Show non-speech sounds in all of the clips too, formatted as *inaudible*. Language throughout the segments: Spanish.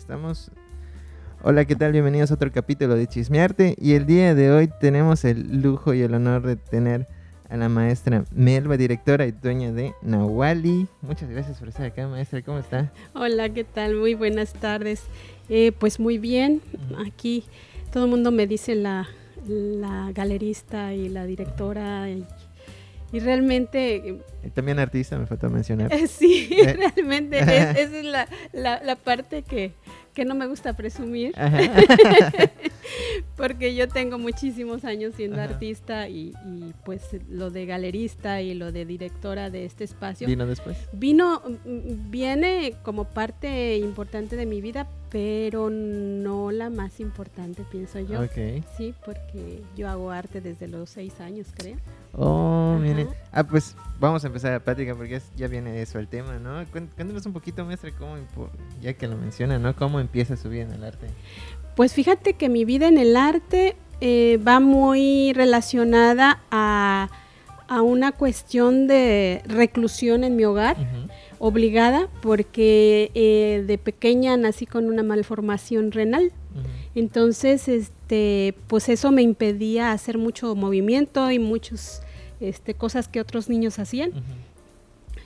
Estamos. Hola, ¿qué tal? Bienvenidos a otro capítulo de Chismearte. Y el día de hoy tenemos el lujo y el honor de tener a la maestra Melba, directora y dueña de Nawali. Muchas gracias por estar acá, maestra. ¿Cómo está? Hola, ¿qué tal? Muy buenas tardes. Eh, pues muy bien. Aquí todo el mundo me dice la, la galerista y la directora. Y, y realmente... También artista, me faltó mencionar. *laughs* sí, eh. realmente *laughs* esa es la, la, la parte que, que no me gusta presumir, *laughs* porque yo tengo muchísimos años siendo artista y, pues lo de galerista y lo de directora de este espacio. ¿Vino después? Vino, mm, viene como parte importante de mi vida, pero no la más importante, pienso yo. Ok. Sí, porque yo hago arte desde los seis años, creo. Oh, mire. Ah, pues vamos a empezar la plática porque ya viene eso el tema, ¿no? Cuéntanos un poquito, maestra, cómo, ya que lo menciona, ¿no? ¿Cómo empieza su vida en el arte? Pues fíjate que mi vida en el arte eh, va muy relacionada a, una cuestión de reclusión en mi hogar, obligada, porque eh, de pequeña nací con una malformación renal. Entonces, este, pues eso me impedía hacer mucho movimiento y muchas este, cosas que otros niños hacían.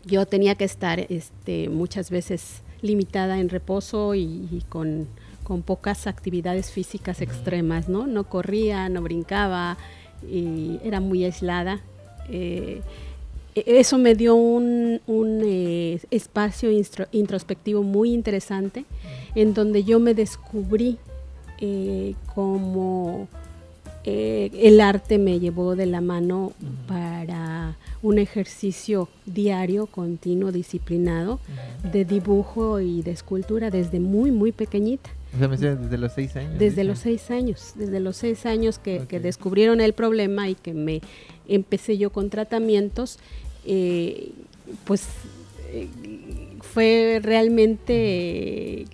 Yo tenía que estar este, muchas veces limitada en reposo y, con, pocas actividades físicas extremas, ¿no? No corría, no brincaba y era muy aislada. Eh, eso me dio un, eh, espacio introspectivo muy interesante en donde yo me descubrí eh, como eh, el arte me llevó de la mano para un ejercicio diario, continuo, disciplinado, de dibujo y de escultura desde muy, muy pequeñita. desde los seis años. Desde los seis años, desde los seis años que, descubrieron el problema y que me empecé yo con tratamientos, eh, pues fue realmente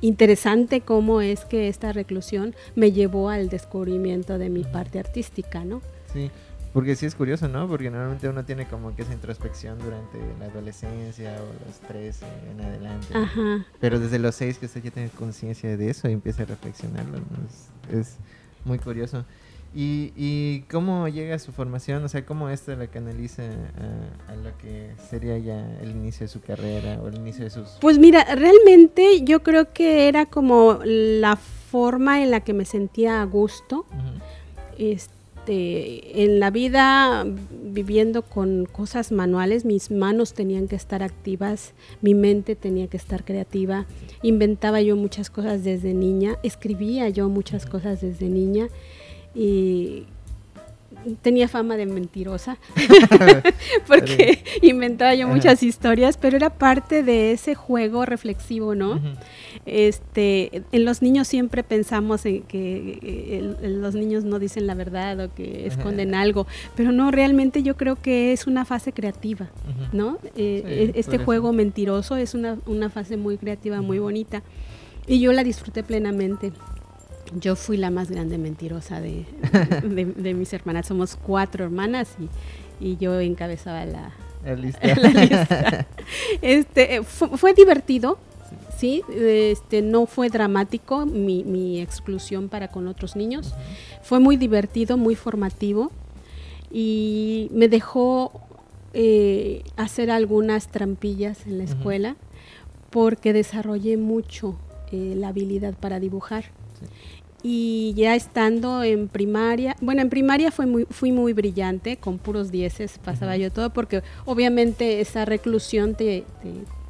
interesante cómo es que esta reclusión me llevó al descubrimiento de mi parte artística, ¿no? Sí, porque sí es curioso, ¿no? Porque normalmente uno tiene como que esa introspección durante la adolescencia o los 13 en adelante. Ajá. Pero desde los 6 que usted ya tiene conciencia de eso y empieza a reflexionarlo, ¿no? es, es muy curioso. ¿Y, cómo llega a su formación? O sea, ¿cómo esto la canaliza a, a, lo que sería ya el inicio de su carrera o el inicio de sus... Pues mira, realmente yo creo que era como la forma en la que me sentía a gusto. Este, en la vida, viviendo con cosas manuales, mis manos tenían que estar activas, mi mente tenía que estar creativa. Inventaba yo muchas cosas desde niña, escribía yo muchas cosas desde niña y tenía fama de mentirosa *laughs* *laughs* porque inventaba yo muchas historias, pero era parte de ese juego reflexivo, ¿no? Este, en los niños siempre pensamos en que los niños no dicen la verdad o que esconden algo, pero no, realmente yo creo que es una fase creativa, ¿no? Eh, e, este juego mentiroso es una, una fase muy creativa, muy bonita y yo la disfruté plenamente. Yo fui la más grande mentirosa *laughs* de, de, mis hermanas. Somos cuatro hermanas y, y yo encabezaba la, *laughs* lista. Este, fue, divertido, sí. Este, no fue dramático mi, mi, exclusión para con otros niños. Fue muy divertido, muy formativo y me dejó eh, hacer algunas trampillas en la escuela porque desarrollé mucho eh, la habilidad para dibujar y ya estando en primaria, bueno, en primaria fue muy, fui muy brillante, con puros dieces pasaba yo todo, porque obviamente esa reclusión te,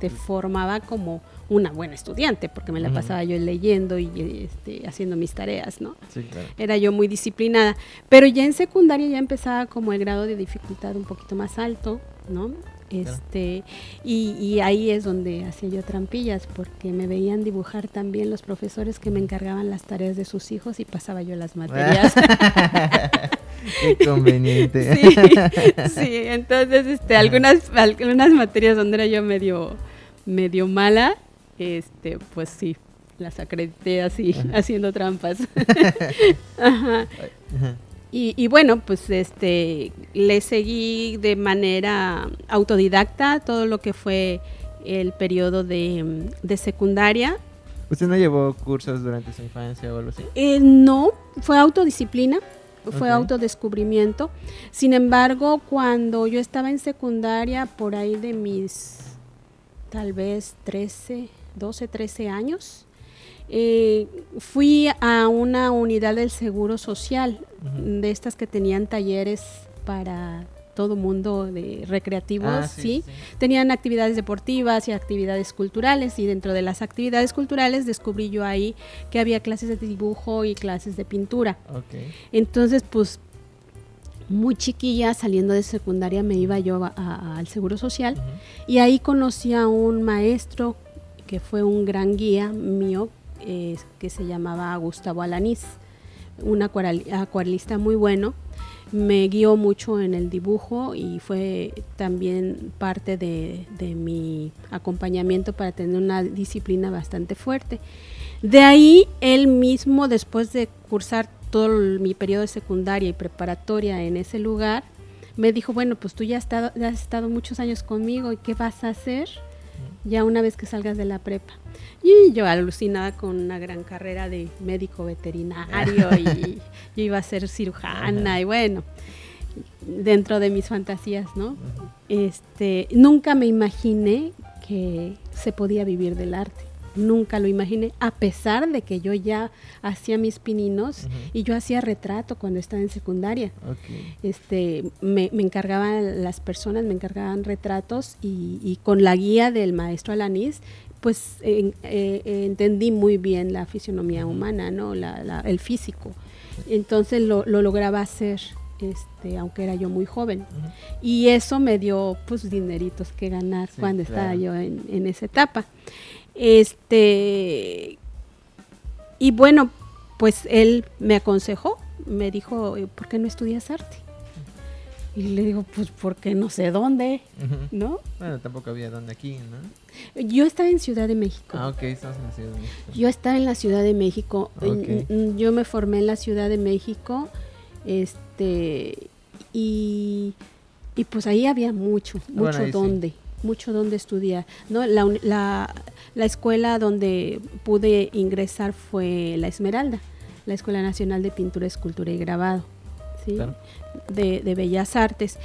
te, formaba como una buena estudiante, porque me la pasaba yo leyendo y este, haciendo mis tareas, ¿no? Sí, claro. Era yo muy disciplinada, pero ya en secundaria ya empezaba como el grado de dificultad un poquito más alto, ¿no? Este, y, ahí es donde hacía yo trampillas, porque me veían dibujar también los profesores que me encargaban las tareas de sus hijos y pasaba yo las materias. *laughs* Qué conveniente. *laughs* Sí, entonces este, algunas, algunas materias donde era yo medio, medio mala, este, pues sí, las acredité así, haciendo trampas. *laughs* Ajá. Y, bueno, pues este le seguí de manera autodidacta todo lo que fue el periodo de, secundaria ¿Usted no llevó cursos durante su infancia o algo así? Eh, no, fue autodisciplina, fue autodescubrimiento. Sin embargo, cuando yo estaba en secundaria, por ahí de mis tal vez 13, 12, 13 años, eh, fui a una unidad del Seguro Social, de estas que tenían talleres para todo mundo de recreativos, Ah, ¿sí? Tenían actividades deportivas y actividades culturales y dentro de las actividades culturales descubrí yo ahí que había clases de dibujo y clases de pintura. Entonces, pues muy chiquilla, saliendo de secundaria, me iba yo a- a- al Seguro Social y ahí conocí a un maestro que fue un gran guía mío, que se llamaba Gustavo Alanís, un acuarel- acuarelista muy bueno. Me guió mucho en el dibujo y fue también parte de, mi acompañamiento para tener una disciplina bastante fuerte. De ahí, él mismo, después de cursar todo mi periodo de secundaria y preparatoria en ese lugar, me dijo, bueno, pues tú ya has estado, ya has estado muchos años conmigo y ¿qué vas a hacer ya una vez que salgas de la prepa? Y yo alucinada con una gran carrera de médico veterinario *laughs* y yo iba a ser cirujana Ajá. y bueno, dentro de mis fantasías, ¿no? Este, nunca me imaginé que se podía vivir del arte. Nunca lo imaginé, a pesar de que yo ya hacía mis pininos Ujú. y yo hacía retrato cuando estaba en secundaria Ok. este, me, me encargaban las personas, me encargaban retratos y, y con la guía del maestro Alanís, pues eh, eh, entendí muy bien la fisionomía humana, ¿no? La- la- el físico. Entonces lo, lo lograba hacer, este, aunque era yo muy joven. Ujú. Y eso me dio pues dineritos que ganar Sí, cuando estaba claro. yo en, en esa etapa. Este y bueno, pues él me aconsejó, me dijo, ¿por qué no estudias arte? Y le digo, pues porque no sé dónde. ¿no? Bueno, tampoco había donde aquí, ¿no? Yo estaba en Ciudad de México. Ah, ok, estamos en la Ciudad de México. Yo estaba en la Ciudad de México. Yo me formé en la Ciudad de México. Este y, y pues ahí había mucho, mucho Bueno, sí. Mucho donde estudiar. ¿no? La, la, la escuela donde pude ingresar fue la Esmeralda, la Escuela Nacional de Pintura, Escultura y Grabado, ¿sí? Claro. de, de Bellas Artes.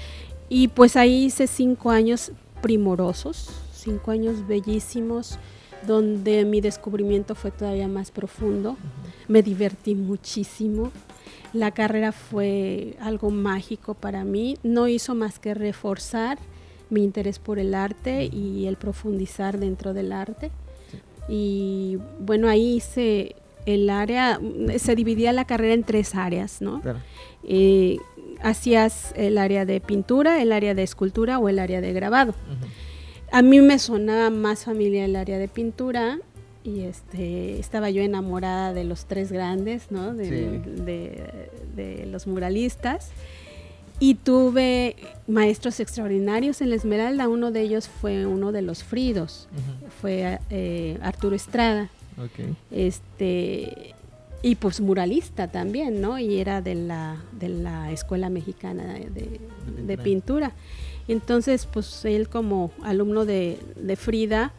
Y pues ahí hice cinco años primorosos, cinco años bellísimos, donde mi descubrimiento fue todavía más profundo. Me divertí muchísimo. La carrera fue algo mágico para mí. No hizo más que reforzar mi interés por el arte y el profundizar dentro del arte. Y bueno, ahí hice el área, se dividía la carrera en tres áreas, ¿no? Claro. eh, hacías el área de pintura, el área de escultura o el área de grabado. Ujú. A mí me sonaba más familiar el área de pintura y este estaba yo enamorada de los tres grandes, ¿no? De, Sí. de- de los muralistas. Y tuve maestros extraordinarios en la Esmeralda. Uno de ellos fue uno de los Fridos, fue eh, Arturo Estrada este y pues muralista también, ¿no? Y era de la, de la Escuela Mexicana de, de- de pintura. Pintura. Entonces, pues él como alumno de, de Frida,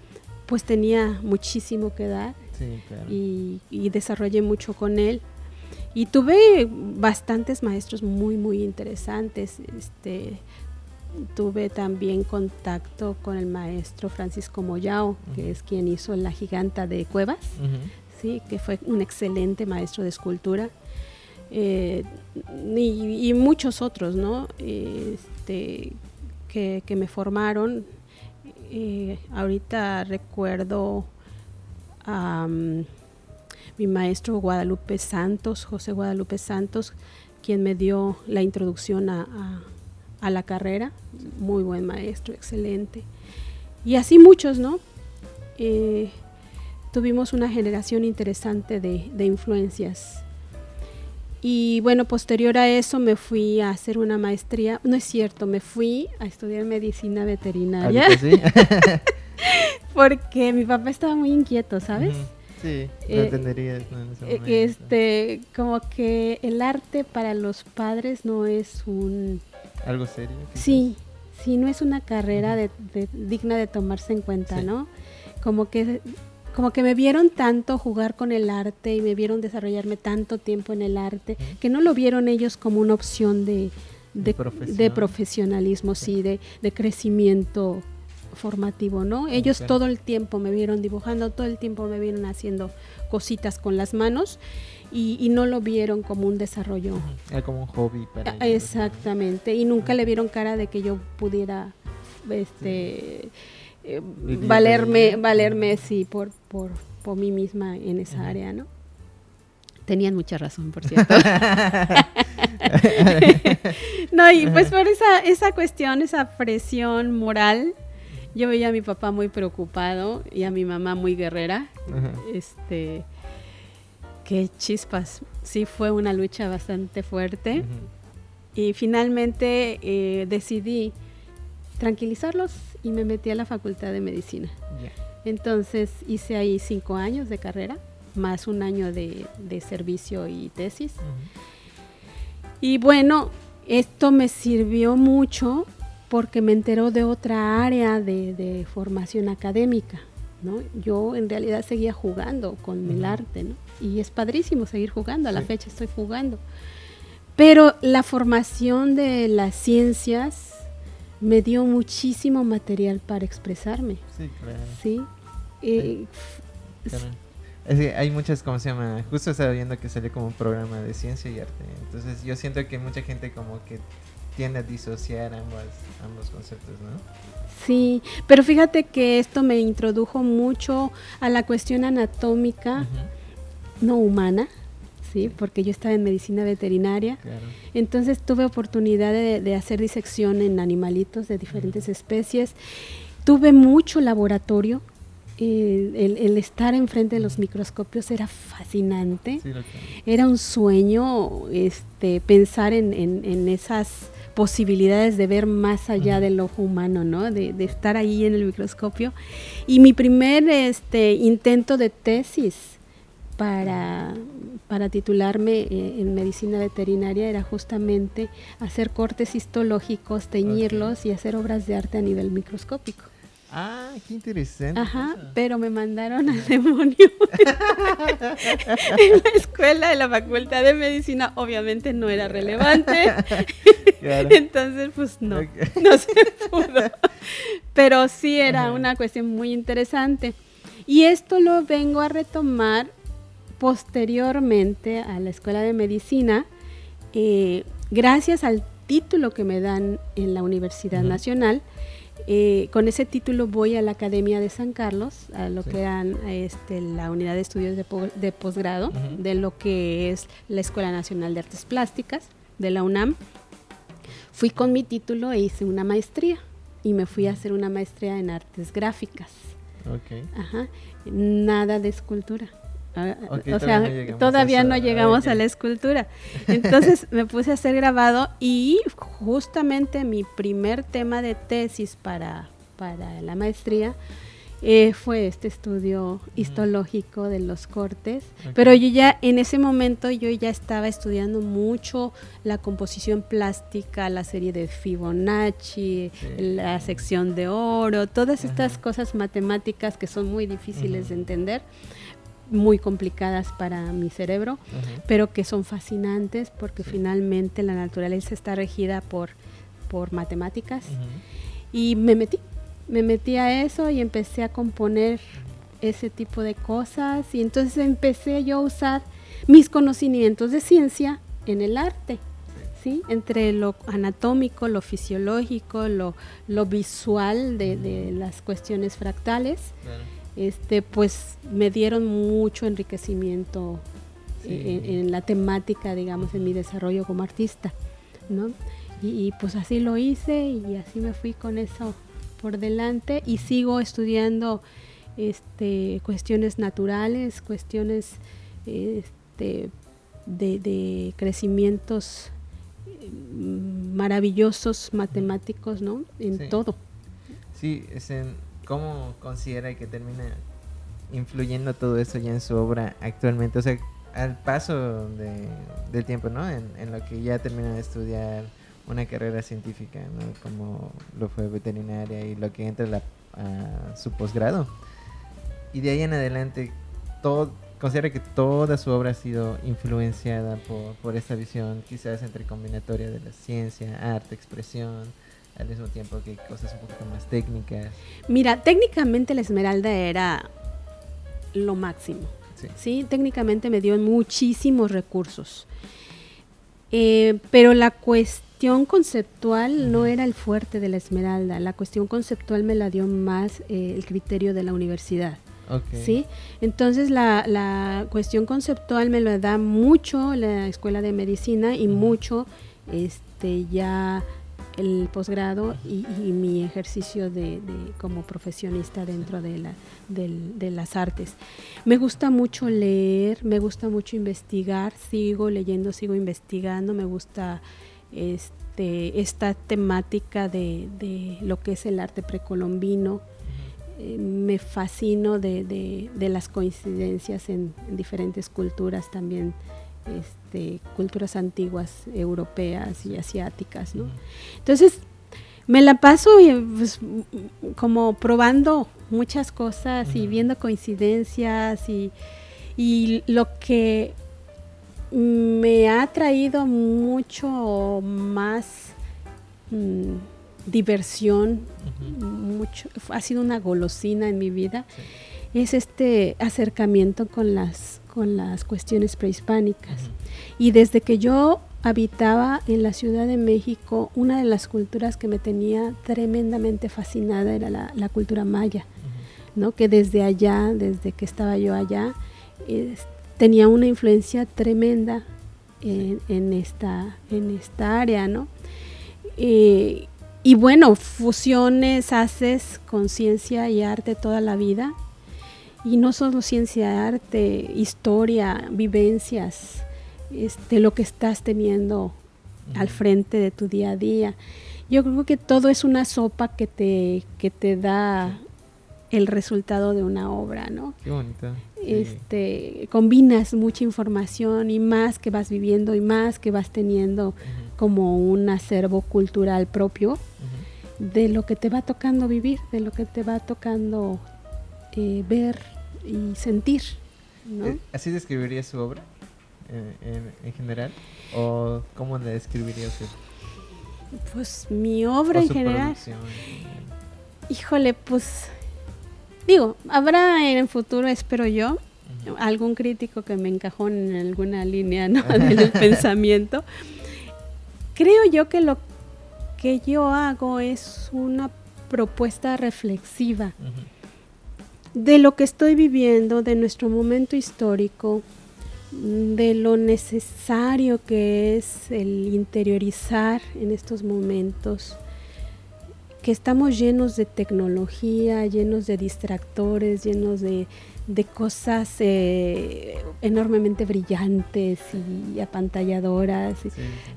pues tenía muchísimo que dar Sí, claro. y, y desarrollé mucho con él. Y tuve bastantes maestros muy, muy interesantes. Este, tuve también contacto con el maestro Francisco Moyao, que es quien hizo La Giganta de Cuevas sí, que fue un excelente maestro de escultura. eh, y, y muchos otros, ¿no? Este, que, que me formaron. Eh, ahorita recuerdo a mm, mi maestro Guadalupe Santos, José Guadalupe Santos, quien me dio la introducción a, a- a la carrera. Muy buen maestro, excelente. Y así muchos, ¿no? Eh, tuvimos una generación interesante de, de influencias. Y bueno, posterior a eso me fui a hacer una maestría. No es cierto, me fui a estudiar medicina veterinaria sí. *laughs* porque mi papá estaba muy inquieto, ¿sabes? Ujú. Sí, lo Eh, entenderías ¿no? en ese Eh. Este, como que el arte para los padres no es un... ¿Algo serio? quizás? Sí, sí, no es una carrera de, de- digna de tomarse en cuenta, Sí. ¿no? Como que como que me vieron tanto jugar con el arte y me vieron desarrollarme tanto tiempo en el arte, que no lo vieron ellos como una opción de, de, profesionalismo, sí, de, de, crecimiento formativo, ¿no? Ellos todo el tiempo me vieron dibujando, todo el tiempo me vieron haciendo cositas con las manos y, no lo vieron como un desarrollo. Era como un hobby para Exactamente, y nunca le vieron cara de que yo pudiera este eh, valerme, valerme sí por, por, por mí misma en esa área, ¿no? Tenían mucha razón, por cierto. *laughs* no, y pues por esa, esa cuestión, esa presión moral, yo veía a mi papá muy preocupado y a mi mamá muy guerrera. Este, qué chispas. Sí, fue una lucha bastante fuerte. Y finalmente eh, decidí tranquilizarlos y me metí a la facultad de medicina. Entonces hice ahí cinco años de carrera, más un año de, servicio y tesis. Y bueno, esto me sirvió mucho porque me enteró de otra área de, formación académica. ¿no? Yo en realidad seguía jugando con el arte, ¿no? Y es padrísimo seguir jugando, a la fecha estoy jugando. Pero la formación de las ciencias me dio muchísimo material para expresarme. Sí, claro. Sí. Eh, hay muchas, ¿cómo se llama? Justo estaba viendo que sale como un programa de ciencia y arte. Entonces yo siento que mucha gente como que tiende a disociar ambos, ambos conceptos, ¿no? Sí, pero fíjate que esto me introdujo mucho a la cuestión anatómica no humana ¿sí? Porque yo estaba en medicina veterinaria. Entonces tuve oportunidad de, hacer disección en animalitos de diferentes especies. Tuve mucho laboratorio. El, estar enfrente de los microscopios era fascinante. era un sueño este, pensar en, esas posibilidades de ver más allá del ojo humano, ¿no? De, de, estar ahí en el microscopio. Y mi primer este, intento de tesis para, para titularme eh, en medicina veterinaria era justamente hacer cortes histológicos, teñirlos y hacer obras de arte a nivel microscópico. Ah, qué interesante. Ajá, pero me mandaron al demonio. *laughs* en la escuela de la Facultad de Medicina obviamente no era relevante. Entonces, pues no, no se pudo. Pero sí era una cuestión muy interesante. Y esto lo vengo a retomar posteriormente a la escuela de medicina, eh, gracias al título que me dan en la Universidad Nacional, eh, con ese título voy a la Academia de San Carlos, a lo que eran este, la unidad de estudios de, posgrado, de lo que es la Escuela Nacional de Artes Plásticas de la UNAM. Fui con mi título e hice una maestría y me fui a hacer una maestría en artes gráficas. Ajá. Nada de escultura. Ah, o sea, todavía no llegamos, a, la escultura. *laughs* Entonces me puse a hacer grabado y justamente mi primer tema de tesis para, para la maestría eh, fue este estudio histológico de los cortes. Pero yo ya, en ese momento, yo ya estaba estudiando mucho la composición plástica, la serie de Fibonacci, la sección de oro, todas estas cosas matemáticas que son muy difíciles de entender muy complicadas para mi cerebro, pero que son fascinantes porque finalmente la naturaleza está regida por, por matemáticas. Y me metí, me metí a eso y empecé a componer ese tipo de cosas. Y entonces empecé yo a usar mis conocimientos de ciencia en el arte. ¿Sí? entre lo anatómico, lo fisiológico, lo, lo visual de, de, las cuestiones fractales, este, pues me dieron mucho enriquecimiento en, la temática, digamos, en mi desarrollo como artista, ¿no? Y, pues así lo hice y así me fui con eso por delante y sigo estudiando este, cuestiones naturales, cuestiones este, de, crecimientos mm, maravillosos matemáticos, ¿no? En todo. Sí, es en ¿Cómo considera que termina influyendo todo eso ya en su obra actualmente? O sea, al paso de, del tiempo, ¿no? En, lo que ya termina de estudiar una carrera científica, ¿no? Como lo fue veterinaria y lo que entra a su posgrado. y de ahí en adelante, considera que toda su obra ha sido influenciada por, por esta visión, quizás entre combinatoria de la ciencia, arte, expresión, al mismo tiempo que cosas un poquito más técnicas. Mira, técnicamente la Esmeralda era lo máximo. Sí. técnicamente me dio muchísimos recursos. Eh, pero la cuestión conceptual no era el fuerte de la Esmeralda. La cuestión conceptual me la dio más eh, el criterio de la universidad. ¿Sí? Entonces la, la, cuestión conceptual me lo da mucho la escuela de medicina y mucho este ya el posgrado y, mi ejercicio de, como profesionista dentro de, la, de, las artes. Me gusta mucho leer, me gusta mucho investigar, sigo leyendo, sigo investigando, me gusta este, esta temática de, lo que es el arte precolombino. Eh, me fascino de, las coincidencias en, en diferentes culturas también este, culturas antiguas europeas y asiáticas, ¿no? Entonces, me la paso pues, como probando muchas cosas y viendo coincidencias y, lo que me ha traído mucho más mm, diversión, mucho, ha sido una golosina en mi vida, es este acercamiento con las con las cuestiones prehispánicas. Y desde que yo habitaba en la Ciudad de México, una de las culturas que me tenía tremendamente fascinada era la, cultura maya, ¿no? que desde allá, desde que estaba yo allá, tenía una influencia tremenda en, esta, en esta área. ¿no? Eh, y bueno, fusiones haces con ciencia y arte toda la vida y no solo ciencia, arte, historia, vivencias, este, lo que estás teniendo al frente de tu día a día. Yo creo que todo es una sopa que te, que te da el resultado de una obra, ¿no? Qué bonita. Este, combinas mucha información y más que vas viviendo y más que vas teniendo como un acervo cultural propio de lo que te va tocando vivir, de lo que te va tocando eh, ver y sentir. ¿no? Eh, ¿Así describiría su obra en, general? ¿O cómo la describiría usted? Pues mi obra en general. Híjole, pues digo, habrá en el futuro, espero yo, algún crítico que me encajó en alguna línea ¿no? *laughs* *laughs* del pensamiento. Creo yo que lo que yo hago es una propuesta reflexiva de lo que estoy viviendo, de nuestro momento histórico, de lo necesario que es el interiorizar en estos momentos, que estamos llenos de tecnología, llenos de distractores, llenos de de cosas eh, enormemente brillantes y apantalladoras.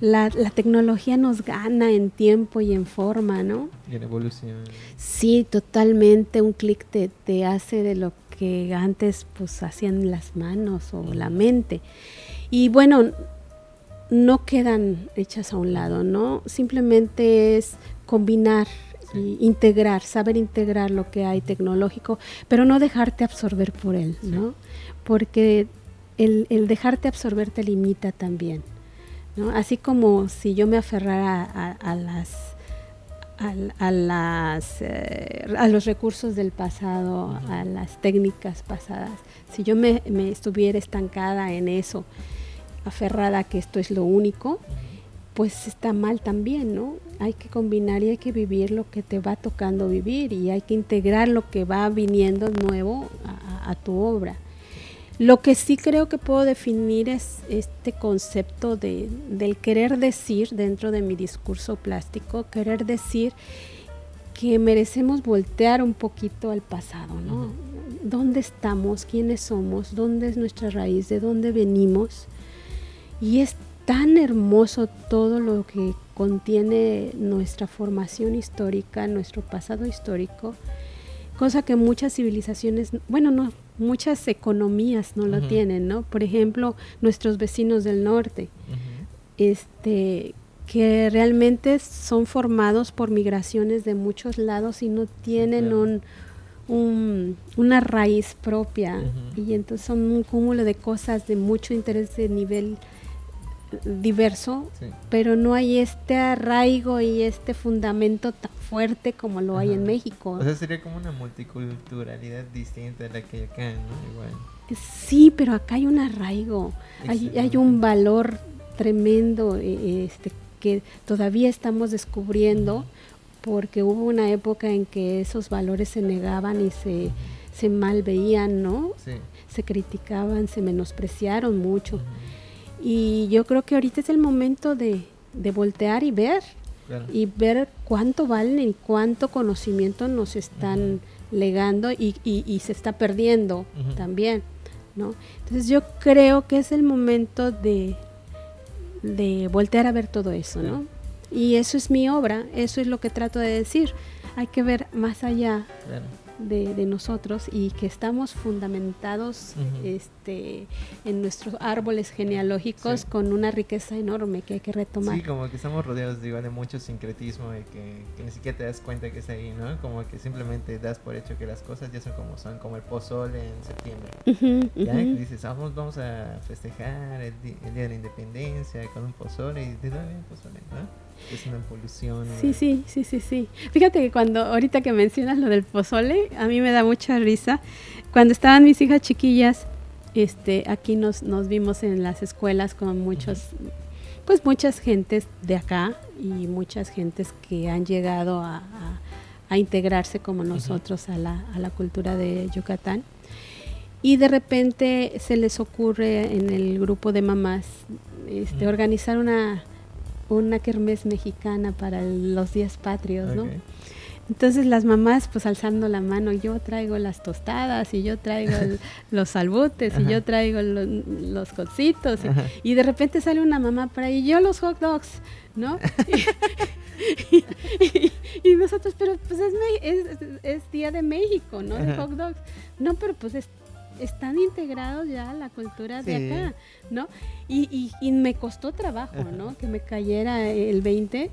La, tecnología nos gana en tiempo y en forma, ¿no? Y en evolución. Sí, totalmente. Un clic te, te, hace de lo que antes pues hacían las manos o la mente. Y bueno, no quedan hechas a un lado, ¿no? Simplemente es combinar integrar, saber integrar lo que hay tecnológico, pero no dejarte absorber por él, ¿no? Porque el, dejarte absorber te limita también, ¿no? Así como si yo me aferrara a, las a, las, eh, a los recursos del pasado, a las técnicas pasadas. Si yo me, estuviera estancada en eso, aferrada a que esto es lo único, pues está mal también, ¿no? Hay que combinar y hay que vivir lo que te va tocando vivir y hay que integrar lo que va viniendo nuevo a, tu obra. Lo que sí creo que puedo definir es este concepto de, del querer decir dentro de mi discurso plástico, querer decir que merecemos voltear un poquito al pasado, ¿no? ¿Dónde estamos? ¿Quiénes somos? ¿Dónde es nuestra raíz? ¿De dónde venimos? Y es tan hermoso todo lo que contiene nuestra formación histórica, nuestro pasado histórico, cosa que muchas civilizaciones, bueno, no, muchas economías no lo tienen, ¿no? Por ejemplo, nuestros vecinos del norte, este, que realmente son formados por migraciones de muchos lados y no tienen un, una raíz propia. Y entonces son un cúmulo de cosas de mucho interés de nivel diverso, pero no hay este arraigo y este fundamento tan fuerte como lo hay en México. O sea, sería como una multiculturalidad distinta a la que hay acá, ¿no? Igual. Sí, pero acá hay un arraigo, hay, hay, un valor tremendo eh, este, que todavía estamos descubriendo porque hubo una época en que esos valores se negaban y se, se mal veían, ¿no? Se criticaban, se menospreciaron mucho. Y yo creo que ahorita es el momento de, voltear y ver, y ver cuánto valen y cuánto conocimiento nos están legando y, y, se está perdiendo también, ¿no? Entonces yo creo que es el momento de, de voltear a ver todo eso, ¿no? Y eso es mi obra, eso es lo que trato de decir. Hay que ver más allá de, nosotros y que estamos fundamentados este, en nuestros árboles genealógicos con una riqueza enorme que hay que retomar. Sí, como que estamos rodeados de mucho sincretismo y que, ni siquiera te das cuenta que está ahí, ¿no? Como que simplemente das por hecho que las cosas ya son como son, como el pozole en septiembre. ¿Ya? dices, vamos, vamos a festejar el, Día de la Independencia con un pozole y te da bien pozole, ¿no? Es una polución. Sí, sí, sí, sí, sí. Fíjate que cuando, ahorita que mencionas lo del pozole, a mí me da mucha risa. Cuando estaban mis hijas chiquillas, este, aquí nos, nos vimos en las escuelas con muchos, pues muchas gentes de acá y muchas gentes que han llegado a, integrarse como nosotros a, la, a la cultura de Yucatán. Y de repente se les ocurre en el grupo de mamás este, organizar una una kermés mexicana para los días patrios, ¿no? Entonces las mamás pues alzando la mano, yo traigo las tostadas y yo traigo *laughs* los salbutes y yo traigo los cocitos y, de repente sale una mamá para ahí, yo los hot dogs, ¿no? *laughs* *laughs* y, nosotros, pero pues es, es, Día de México, ¿no? De hot dogs. No, pero pues es están integrados ya a la cultura de acá, ¿no? Y, y, me costó trabajo, ¿no? Que me cayera el 20,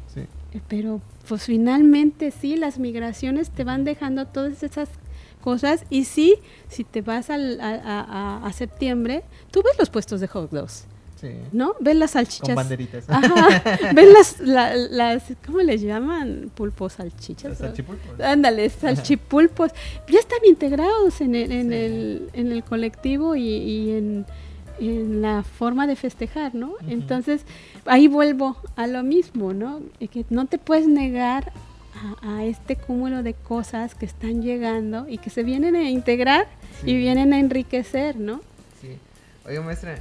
pero pues finalmente sí, las migraciones te van dejando todas esas cosas y sí, si te vas al, a, a, septiembre, tú ves los puestos de hot dogs. ¿No? Ven las salchichas. Con banderitas. Ajá. *laughs* Ven las, las, ¿cómo les llaman? Pulpos, salchichas. Salchipulpos. Ándale, salchipulpos. Ya están integrados en el, en el, en el colectivo y, en, la forma de festejar, ¿no? Entonces, ahí vuelvo a lo mismo, ¿no? Que no te puedes negar a, este cúmulo de cosas que están llegando y que se vienen a integrar y vienen a enriquecer, ¿no? Oye, maestra,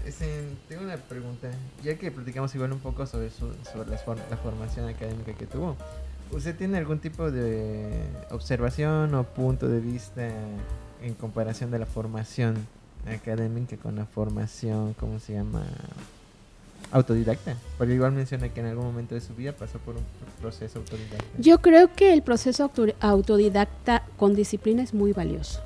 tengo una pregunta. Ya que platicamos igual un poco sobre, sobre la, formación académica que tuvo, ¿usted tiene algún tipo de observación o punto de vista en comparación de la formación académica con la formación, ¿cómo se llama? Autodidacta. Porque igual menciona que en algún momento de su vida pasó por un proceso autodidacta. Yo creo que el proceso autodidacta con disciplina es muy valioso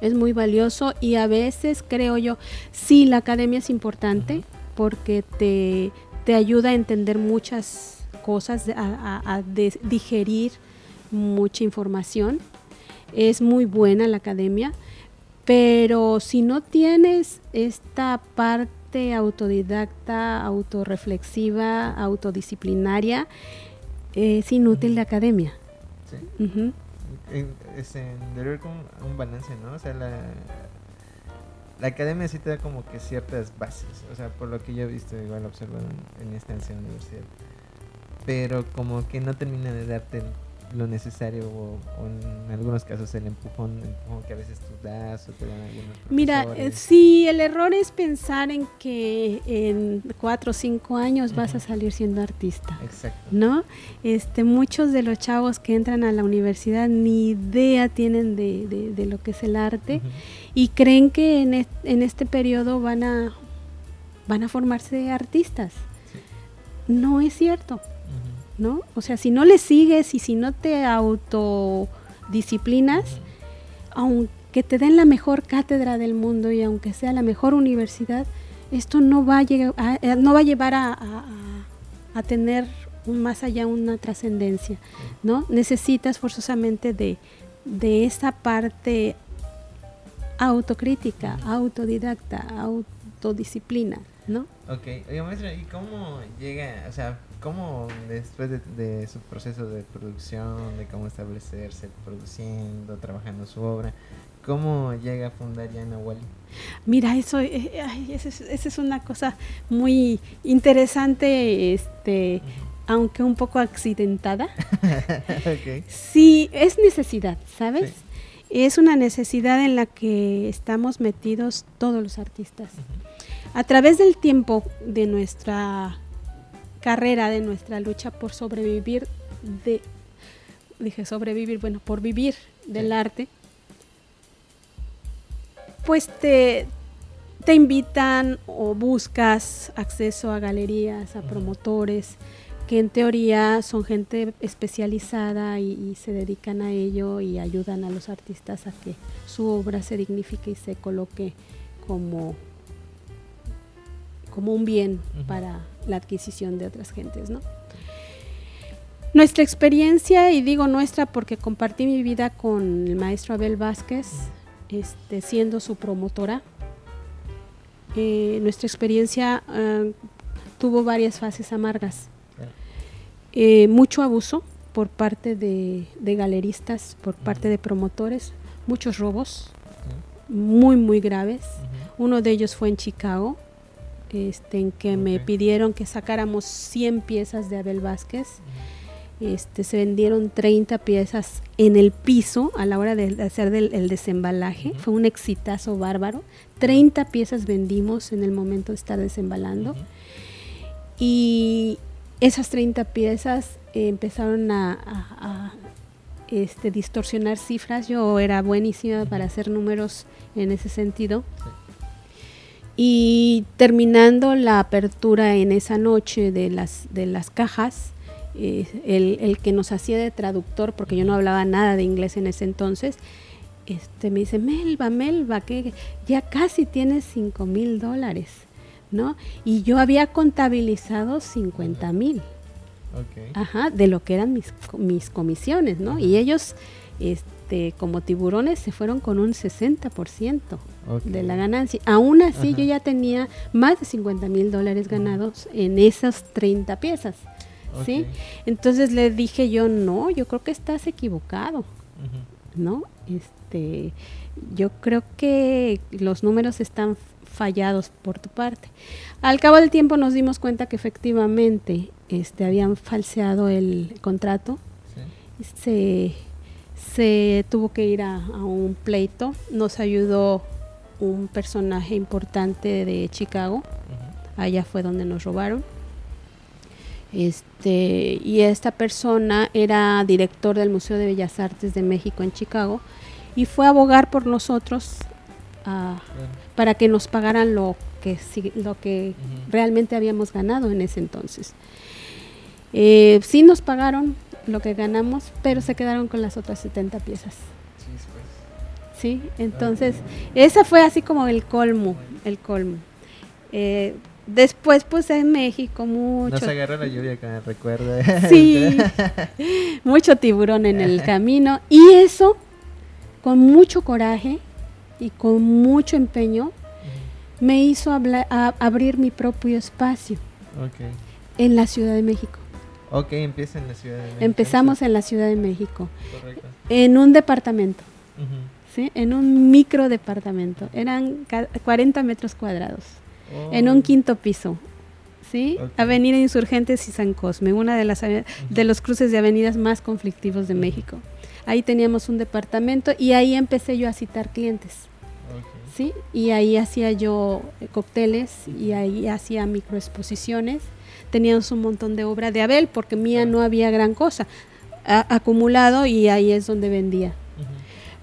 es muy valioso y a veces creo yo, sí, la academia es importante porque te, te ayuda a entender muchas cosas, a, digerir mucha información. Es muy buena la academia, pero si no tienes esta parte autodidacta, autorreflexiva, autodisciplinaria, es inútil la academia. Sí es en, debe haber un balance, ¿no? O sea, la, la academia sí te da como que ciertas bases, o sea, por lo que yo he visto, igual observado en, en esta universidad, pero como que no termina de darte lo necesario o, en algunos casos el empujón, que a veces tú das o te dan algunos Mira, eh, sí, el error es pensar en que en cuatro o cinco años vas a salir siendo artista. Exacto. ¿No? Este, muchos de los chavos que entran a la universidad ni idea tienen de, de, lo que es el arte y creen que en, en este periodo van a, van a formarse artistas. No es cierto. ¿No? O sea, si no le sigues y si no te autodisciplinas, aunque te den la mejor cátedra del mundo y aunque sea la mejor universidad, esto no va a, eh, no va a llevar a, a, tener más allá una trascendencia, ¿no? Necesitas forzosamente de, de esa parte autocrítica, autodidacta, autodisciplina, ¿no? Ok, oye maestra, ¿y cómo llega, o sea, cómo después de, su proceso de producción, de cómo establecerse produciendo, trabajando su obra, cómo llega a fundar ya Wally? Mira, eso, eh, esa es, una cosa muy interesante, este, aunque un poco accidentada. *laughs* Sí, es necesidad, ¿sabes? Es una necesidad en la que estamos metidos todos los artistas. A través del tiempo de nuestra carrera, de nuestra lucha por sobrevivir, de, dije sobrevivir, bueno, por vivir del arte, pues te, te invitan o buscas acceso a galerías, a promotores, que en teoría son gente especializada y, se dedican a ello y ayudan a los artistas a que su obra se dignifique y se coloque como, como un bien para la adquisición de otras gentes, ¿no? Nuestra experiencia, y digo nuestra porque compartí mi vida con el maestro Abel Vázquez, este, siendo su promotora. Eh, nuestra experiencia ah, tuvo varias fases amargas eh, mucho abuso por parte de, galeristas, por parte de promotores, muchos robos muy, muy graves. Uno de ellos fue en Chicago, este, en que me pidieron que sacáramos 100 piezas de Abel Vázquez. Este, se vendieron 30 piezas en el piso a la hora de hacer el desembalaje. Fue un exitazo bárbaro. 30 piezas vendimos en el momento de estar desembalando. Y esas 30 piezas eh, empezaron a, este, distorsionar cifras. Yo era buenísima para hacer números en ese sentido. Y terminando la apertura en esa noche de las, de las cajas, eh, el, que nos hacía de traductor, porque yo no hablaba nada de inglés en ese entonces, este, me dice, Melba, Melba, que ya casi tienes 5 mil dólares. ¿no? Y yo había contabilizado 50 mil. Ajá, de lo que eran mis, mis comisiones, ¿no? Y ellos, este, como tiburones, se fueron con un 60% de la ganancia. Aún así, yo ya tenía más de 50 mil dólares ganados en esas 30 piezas. ¿Sí? Entonces le dije yo, no, yo creo que estás equivocado, ¿no? Este, yo creo que los números están fallados por tu parte. Al cabo del tiempo nos dimos cuenta que efectivamente este, habían falseado el contrato. Se, se, tuvo que ir a, un pleito. Nos ayudó un personaje importante de Chicago. Allá fue donde nos robaron. Este, y esta persona era director del Museo de Bellas Artes de México en Chicago y fue a abogar por nosotros para que nos pagaran lo que, lo que realmente habíamos ganado en ese entonces. Eh, sí nos pagaron lo que ganamos, pero se quedaron con las otras 70 piezas. Sí, entonces esa fue así como el colmo, el colmo. Eh, después pues en México mucho... Nos agarró la lluvia que me recuerda. *laughs* Sí, *laughs* mucho tiburón en el *laughs* camino y eso con mucho coraje y con mucho empeño me hizo abrir mi propio espacio en la Ciudad de México. Ok, empieza en la Ciudad de México. Empezamos en la Ciudad de México. Correcto. En un departamento. ¿Sí? En un micro departamento. Eran 40 metros cuadrados. En un oh. quinto piso. ¿sí? Avenida Insurgentes y San Cosme, una de, las, de los cruces de avenidas más conflictivos de México. Ahí teníamos un departamento y ahí empecé yo a citar clientes. ¿sí? Y ahí hacía yo eh, cócteles y ahí hacía microexposiciones. Teníamos un montón de obra de Abel porque mía no había gran cosa acumulado y ahí es donde vendía.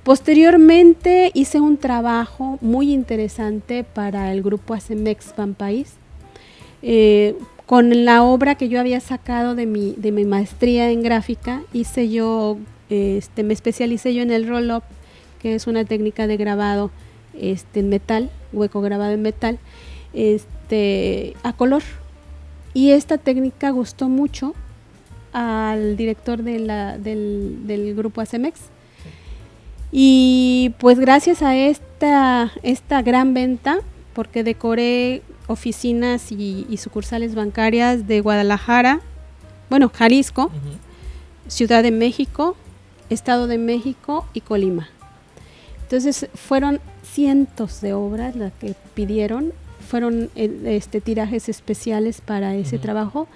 Posteriormente hice un trabajo muy interesante para el grupo Acemex País. Eh, con la obra que yo había sacado de mi, de mi maestría en gráfica, hice yo este, me especialicé yo en el roll-up, que es una técnica de grabado este, en metal, hueco grabado en metal, este, a color. Y esta técnica gustó mucho al director del, del, grupo Acemex. Y pues gracias a esta, esta gran venta, porque decoré oficinas y, sucursales bancarias de Guadalajara, bueno, Jalisco, Ciudad de México, Estado de México y Colima. Entonces fueron cientos de obras las que pidieron, fueron eh, este, tirajes especiales para ese trabajo.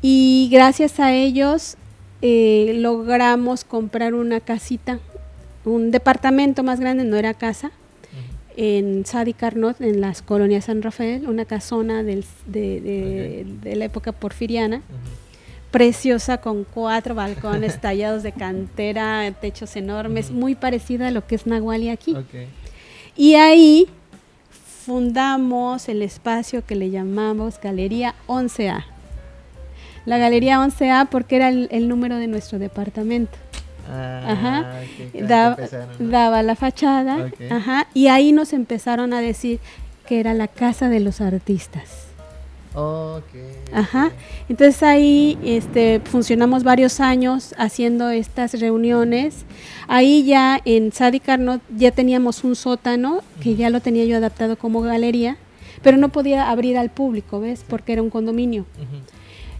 Y gracias a ellos eh, logramos comprar una casita, un departamento más grande, no era casa, en Sadi Carnot, en las colonias San Rafael, una casona de, la época porfiriana preciosa con cuatro balcones *laughs* tallados de cantera, techos enormes, muy parecida a lo que es Nahuali aquí. Y ahí fundamos el espacio que le llamamos Galería 11A. La Galería 11A porque era el, número de nuestro departamento. Ah, ajá. daba, la fachada. Ajá. Y ahí nos empezaron a decir que era la casa de los artistas. Ajá. Entonces ahí este, funcionamos varios años haciendo estas reuniones. Ahí ya en Sadi Carnot ya teníamos un sótano que ya lo tenía yo adaptado como galería, pero no podía abrir al público, ¿ves? Porque era un condominio.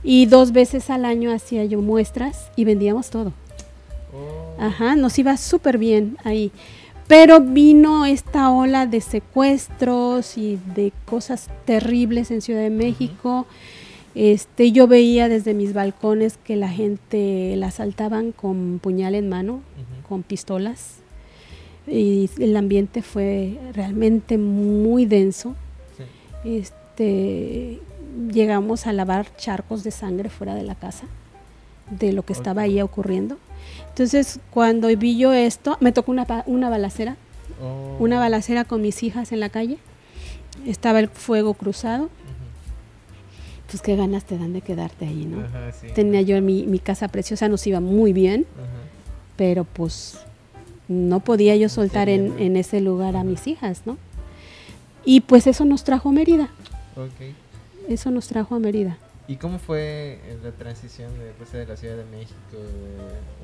Y dos veces al año hacía yo muestras y vendíamos todo. Ajá, nos iba súper bien ahí. Pero vino esta ola de secuestros y de cosas terribles en Ciudad de México. Este, yo veía desde mis balcones que la gente la asaltaban con puñal en mano, con pistolas. Y el ambiente fue realmente muy denso. Este, llegamos a lavar charcos de sangre fuera de la casa, de lo que estaba ahí ocurriendo. Entonces, cuando vi yo esto, me tocó una, una balacera, oh. una balacera con mis hijas en la calle. Estaba el fuego cruzado. Pues qué ganas te dan de quedarte ahí, ¿no? Tenía yo mi, mi, casa preciosa, nos iba muy bien, pero pues no podía yo soltar en, en, ese lugar a mis hijas, ¿no? Y pues eso nos trajo a Mérida. Eso nos trajo a Mérida. ¿Y cómo fue eh, la transición de, pues, de la Ciudad de México,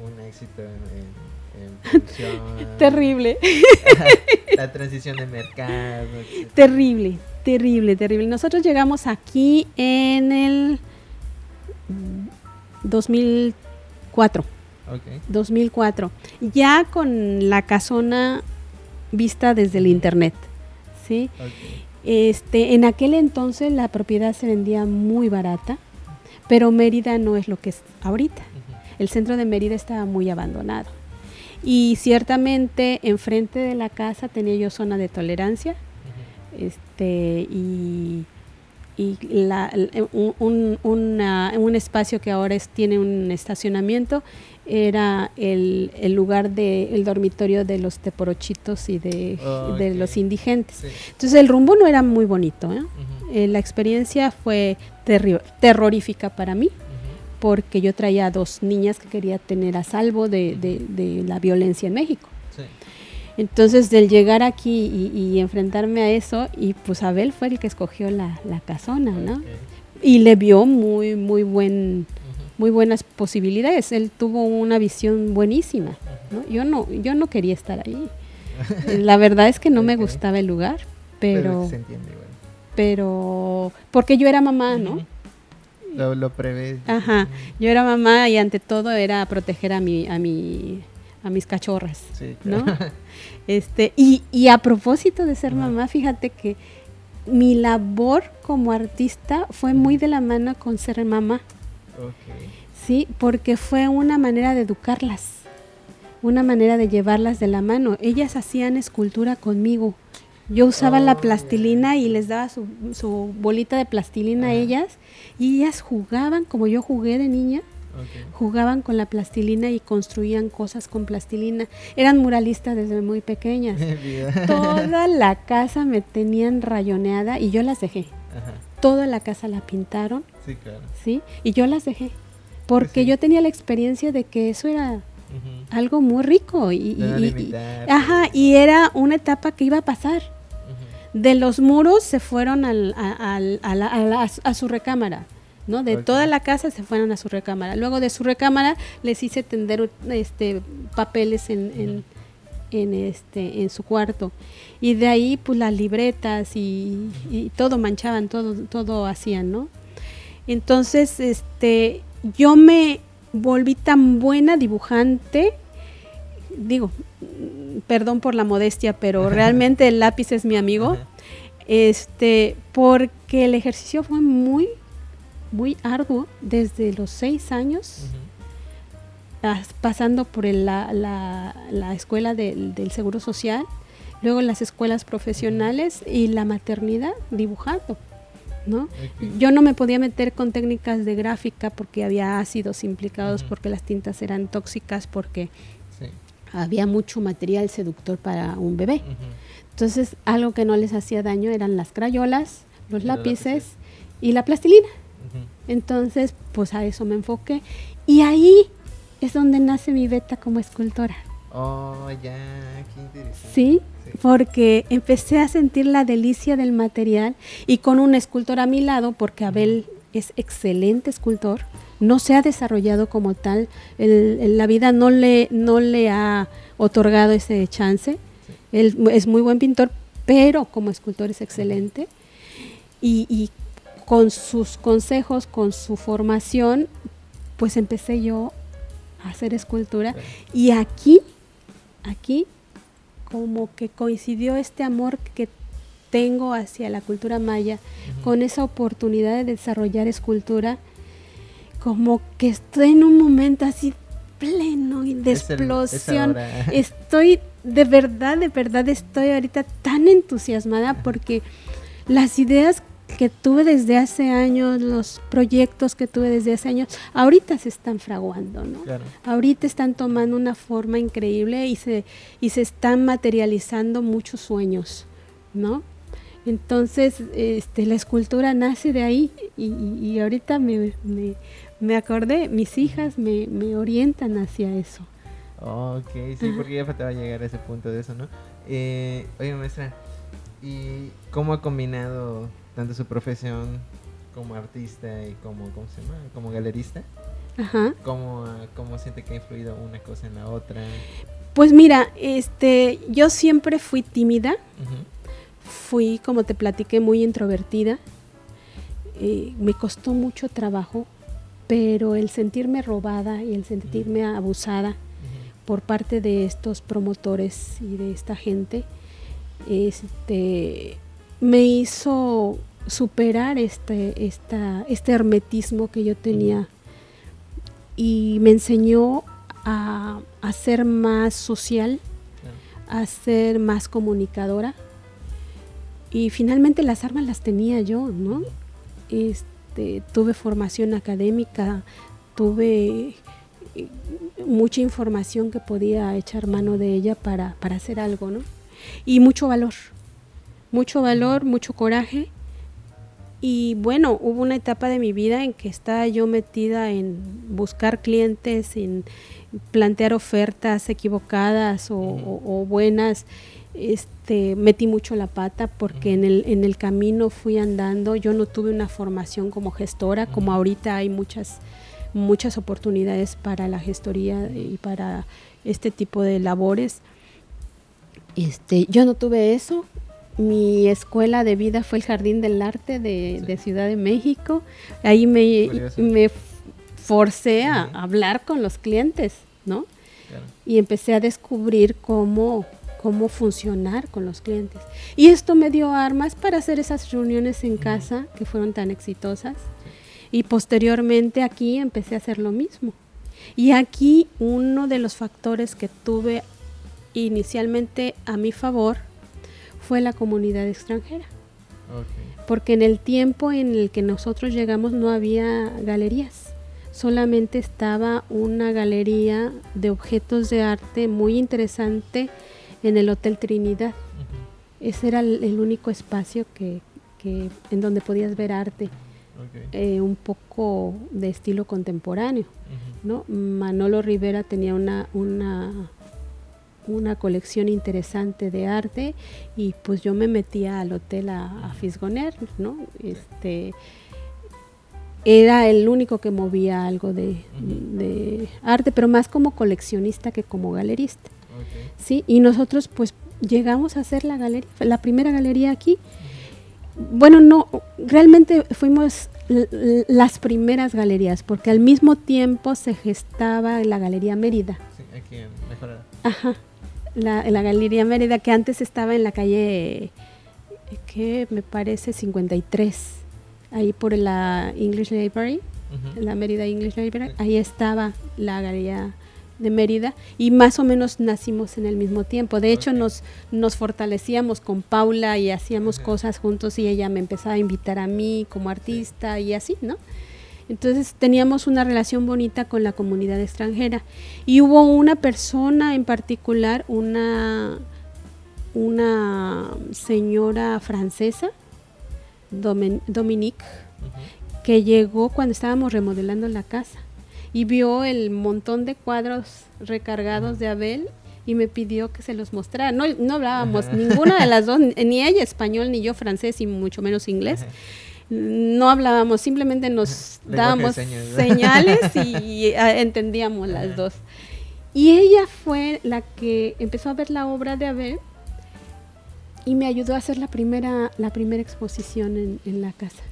un éxito en, *laughs* producción? terrible. *laughs* la transición de mercado. Terrible, terrible, terrible. Nosotros llegamos aquí en el 2004. Okay. 2004. Ya con la casona vista desde el internet. ¿sí? Okay. Este, en aquel entonces la propiedad se vendía muy barata, pero Mérida no es lo que es ahorita. El centro de Mérida estaba muy abandonado. Y ciertamente enfrente de la casa tenía yo zona de tolerancia este, y, un, un, espacio que ahora tiene un estacionamiento era el, el lugar del dormitorio de los teporochitos y de, los indigentes. Entonces el rumbo no era muy bonito. ¿eh? Eh, la experiencia fue terrorífica para mí porque yo traía dos niñas que quería tener a salvo de, la violencia en México. Entonces, del llegar aquí y, enfrentarme a eso, y pues Abel fue el que escogió la, la casona, ¿no? Y le vio muy, muy buen muy buenas posibilidades. Él tuvo una visión buenísima. Yo no, yo no quería estar ahí. *laughs* La verdad es que no me gustaba el lugar, pero, pero, porque yo era mamá, ¿no? Lo, lo prevé. Ajá. Yo era mamá y ante todo era proteger a mi, a mi, a mis cachorras, ¿no? *laughs* Este y, y a propósito de ser mamá, fíjate que mi labor como artista fue muy de la mano con ser mamá. Sí, porque fue una manera de educarlas, una manera de llevarlas de la mano. Ellas hacían escultura conmigo. Yo usaba la oh, plastilina y les daba su, su bolita de plastilina a ellas y ellas jugaban como yo jugué de niña. Jugaban con la plastilina y construían cosas con plastilina. Eran muralistas desde muy pequeñas. *laughs* Toda la casa me tenían rayoneada y yo las dejé. Toda la casa la pintaron Sí, claro. ¿Sí? Y yo las dejé. Porque yo tenía la experiencia de que eso era algo muy rico. Y, y, ajá, y era una etapa que iba a pasar. De los muros se fueron al, a, a, a, su recámara. ¿no? De toda la casa se fueron a su recámara. Luego de su recámara les hice tender este, papeles en, en este en su cuarto. Y de ahí pues las libretas y, y todo manchaban todo todo hacían no entonces este yo me volví tan buena dibujante digo perdón por la modestia pero *laughs* realmente el lápiz es mi amigo este porque el ejercicio fue muy muy arduo desde los seis años pasando por la, la, escuela del, Seguro Social, luego las escuelas profesionales y la maternidad dibujando. ¿no? Yo no me podía meter con técnicas de gráfica porque había ácidos implicados, porque las tintas eran tóxicas, porque había mucho material seductor para un bebé. Entonces, algo que no les hacía daño eran las crayolas, los lápices, y la plastilina. Entonces, pues a eso me enfoqué. Y ahí es donde nace mi beta como escultora. Oh, ya, qué interesante. ¿Sí? porque empecé a sentir la delicia del material y con un escultor a mi lado, porque Abel es excelente escultor, no se ha desarrollado como tal, la vida no le, no le ha otorgado ese chance, él es muy buen pintor, pero como escultor es excelente y, y con sus consejos, con su formación, pues empecé yo hacer escultura. Y aquí, aquí, como que coincidió este amor que tengo hacia la cultura maya con esa oportunidad de desarrollar escultura, como que estoy en un momento así pleno y de explosión. *laughs* estoy, de verdad, de verdad, estoy ahorita tan entusiasmada porque las ideas que tuve desde hace años, los proyectos que tuve desde hace años, ahorita se están fraguando, ¿no? Ahorita están tomando una forma increíble y se, y se están materializando muchos sueños, ¿no? Entonces, este, la escultura nace de ahí y, ahorita me, me, acordé, mis hijas me, me orientan hacia eso. ok, sí, porque ya faltaba llegar a ese punto de eso, ¿no? Eh, oye, maestra, ¿y cómo ha combinado tanto su profesión como artista y como, ¿cómo se llama? Como galerista. Ajá. ¿Cómo, siente que ha influido una cosa en la otra? Pues mira, este, yo siempre fui tímida. Fui, como te platiqué, muy introvertida. Eh, me costó mucho trabajo, pero el sentirme robada y el sentirme abusada por parte de estos promotores y de esta gente, este, me hizo superar este, esta, este hermetismo que yo tenía y me enseñó a, ser más social, a ser más comunicadora y finalmente las armas las tenía yo, ¿no? Este, tuve formación académica, tuve eh, mucha información que podía echar mano de ella para, para hacer algo, ¿no? Y mucho valor, mucho valor, mucho coraje y bueno, hubo una etapa de mi vida en que estaba yo metida en buscar clientes, en plantear ofertas equivocadas o, buenas. Este, metí mucho la pata porque en el, en el camino fui andando. Yo no tuve una formación como gestora, como ahorita hay muchas, muchas oportunidades para la gestoría y para este tipo de labores. Este, yo no tuve eso, mi escuela de vida fue el Jardín del Arte de, Ciudad de México. Ahí me, me forcé a hablar con los clientes, ¿no? Y empecé a descubrir cómo, cómo funcionar con los clientes. Y esto me dio armas para hacer esas reuniones en casa que fueron tan exitosas. Y posteriormente aquí empecé a hacer lo mismo. Y aquí uno de los factores que tuve inicialmente a mi favor fue la comunidad extranjera. Porque en el tiempo en el que nosotros llegamos no había galerías, solamente estaba una galería de objetos de arte muy interesante en el Hotel Trinidad. Ese era el, único espacio que, en donde podías ver arte. Eh, un poco de estilo contemporáneo. ¿no? Manolo Rivera tenía una, una una colección interesante de arte y pues yo me metía al hotel a, Fisgoner, ¿no? Este, era el único que movía algo de, arte, pero más como coleccionista que como galerista. Sí, y nosotros pues llegamos a hacer la galería, la primera galería aquí. Bueno, no, realmente fuimos las primeras galerías, porque al mismo tiempo se gestaba la Galería Mérida. Sí, aquí en Mejorada. Ajá, la, la Galería Mérida que antes estaba en la calle, que me parece 53, ahí por la English Library, la Mérida English Library, ahí estaba la Galería de Mérida y más o menos nacimos en el mismo tiempo. De hecho, nos, nos fortalecíamos con Paula y hacíamos cosas juntos y ella me empezaba a invitar a mí como artista y así, ¿no? Entonces teníamos una relación bonita con la comunidad extranjera. Y hubo una persona en particular, una, una señora francesa, Dominique, que llegó cuando estábamos remodelando la casa y vio el montón de cuadros recargados de Abel y me pidió que se los mostrara. No, no hablábamos *laughs* ninguna de las dos, ni ella español, ni yo francés, y mucho menos inglés. No hablábamos, simplemente nos *laughs* dábamos señales *laughs* y ah, entendíamos las dos. Y ella fue la que empezó a ver la obra de Abel y me ayudó a hacer la primera, la primera exposición en, en la casa.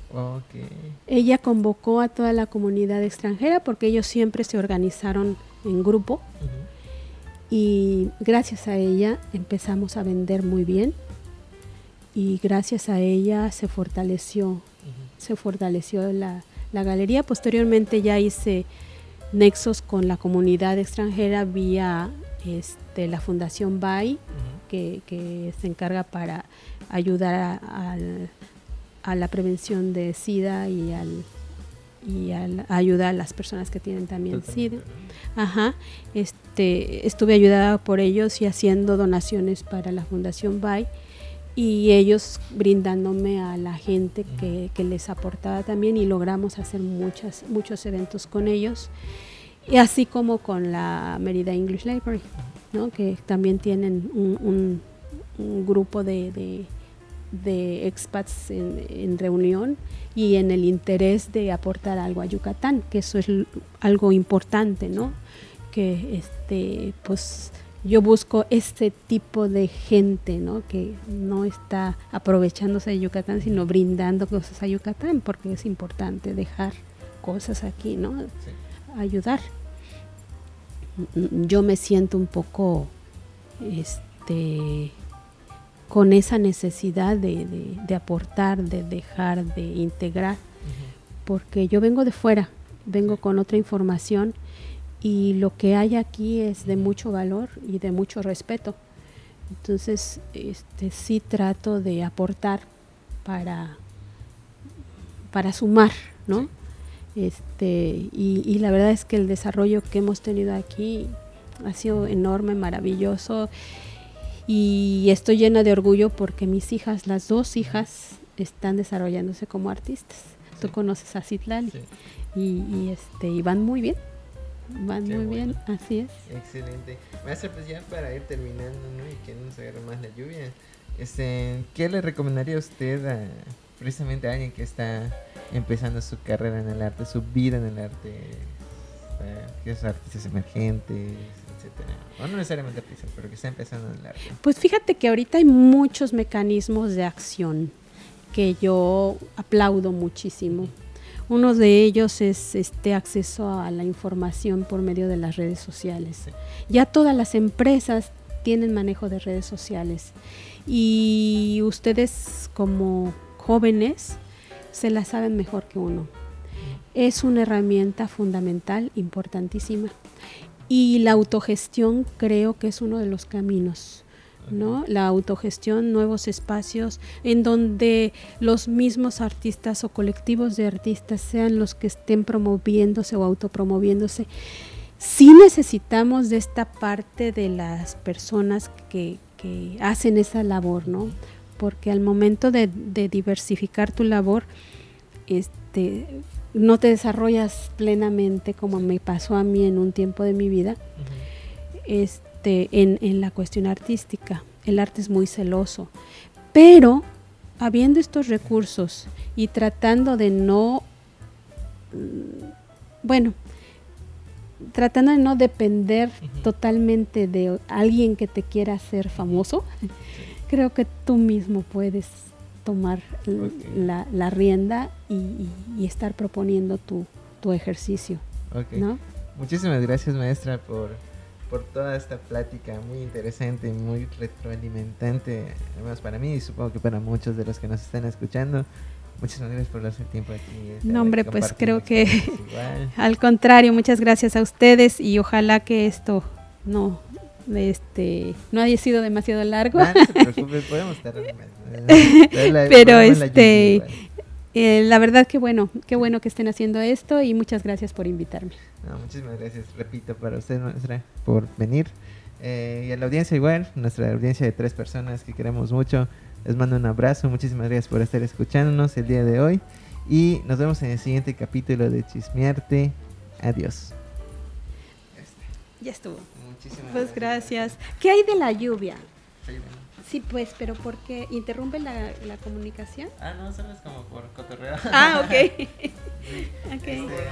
Ella convocó a toda la comunidad extranjera porque ellos siempre se organizaron en grupo y gracias a ella empezamos a vender muy bien y gracias a ella se fortaleció, se fortaleció la, galería. Posteriormente ya hice nexos con la comunidad extranjera vía este, la Fundación BAI, que, se encarga para ayudar a la prevención de SIDA y al y al, ayudar a las personas que tienen también SIDA. Ajá. Este, estuve ayudada por ellos y haciendo donaciones para la Fundación BAI y ellos brindándome a la gente que, que, les aportaba también y logramos hacer muchas, muchos eventos con ellos. Y así como con la Merida English Library, ¿no? que también tienen un, un, grupo de de expats en, reunión y en el interés de aportar algo a Yucatán, que eso es algo importante, ¿no? Que este, pues yo busco este tipo de gente, ¿no? Que no está aprovechándose de Yucatán, sino brindando cosas a Yucatán, porque es importante dejar cosas aquí, ¿no? Ayudar. Yo me siento un poco, este, con esa necesidad de, de, aportar, de dejar, de integrar, porque yo vengo de fuera, vengo con otra información y lo que hay aquí es de mucho valor y de mucho respeto. Entonces, este, sí trato de aportar para, para sumar, ¿no? Este, y, y la verdad es que el desarrollo que hemos tenido aquí ha sido enorme, maravilloso y estoy llena de orgullo porque mis hijas, las dos hijas, están desarrollándose como artistas. Tú conoces a Citlali y, este, y van muy bien. Van muy bien, así es. Excelente. Maestra, pues ya para ir terminando, ¿no? Y que no se agarre más la lluvia, este, ¿qué le recomendaría usted a, precisamente a alguien que está empezando su carrera en el arte, su vida en el arte, que es artistas emergentes, etcétera. no necesariamente artistas, pero que está empezando en el arte. Pues fíjate que ahorita hay muchos mecanismos de acción que yo aplaudo muchísimo. Uno de ellos es este acceso a la información por medio de las redes sociales. Ya todas las empresas tienen manejo de redes sociales y ustedes como jóvenes se la saben mejor que uno. Es una herramienta fundamental, importantísima. Y la autogestión creo que es uno de los caminos. ¿No? La autogestión, nuevos espacios en donde los mismos artistas o colectivos de artistas sean los que estén promoviéndose o autopromoviéndose. Sí necesitamos de esta parte de las personas que, que hacen esa labor, ¿no? Porque al momento de, de diversificar tu labor, este, no te desarrollas plenamente como me pasó a mí en un tiempo de mi vida este, en, la cuestión artística. El arte es muy celoso, pero habiendo estos recursos y tratando de no, mm, bueno, tratando de no depender totalmente de alguien que te quiera hacer famoso, *laughs* creo que tú mismo puedes tomar la, rienda y, estar proponiendo tu, ejercicio. Muchísimas gracias maestra por, por toda esta plática muy interesante, muy retroalimentante, además para mí y supongo que para muchos de los que nos están escuchando. Muchísimas gracias por darse tiempo aquí. No, hombre, pues creo que *laughs* al contrario, muchas gracias a ustedes y ojalá que esto no este no haya sido demasiado largo. No se *laughs* podemos *laughs* Pero este eh, la verdad que bueno, qué bueno que estén haciendo esto y muchas gracias por invitarme. muchísimas gracias, repito, para usted, nuestra, por venir. Eh, y a la audiencia igual, nuestra audiencia de tres personas que queremos mucho, les mando un abrazo, muchísimas gracias por estar escuchándonos el día de hoy y nos vemos en el siguiente capítulo de Chismearte. Adiós. Ya estuvo. Muchísimas pues gracias. ¿Qué hay de la lluvia? Sí, Sí, pues, pero ¿por qué? ¿Interrumpe la, la comunicación? Ah, no, solo es como por cotorreo. Ah, ok. *laughs* sí. okay. Este,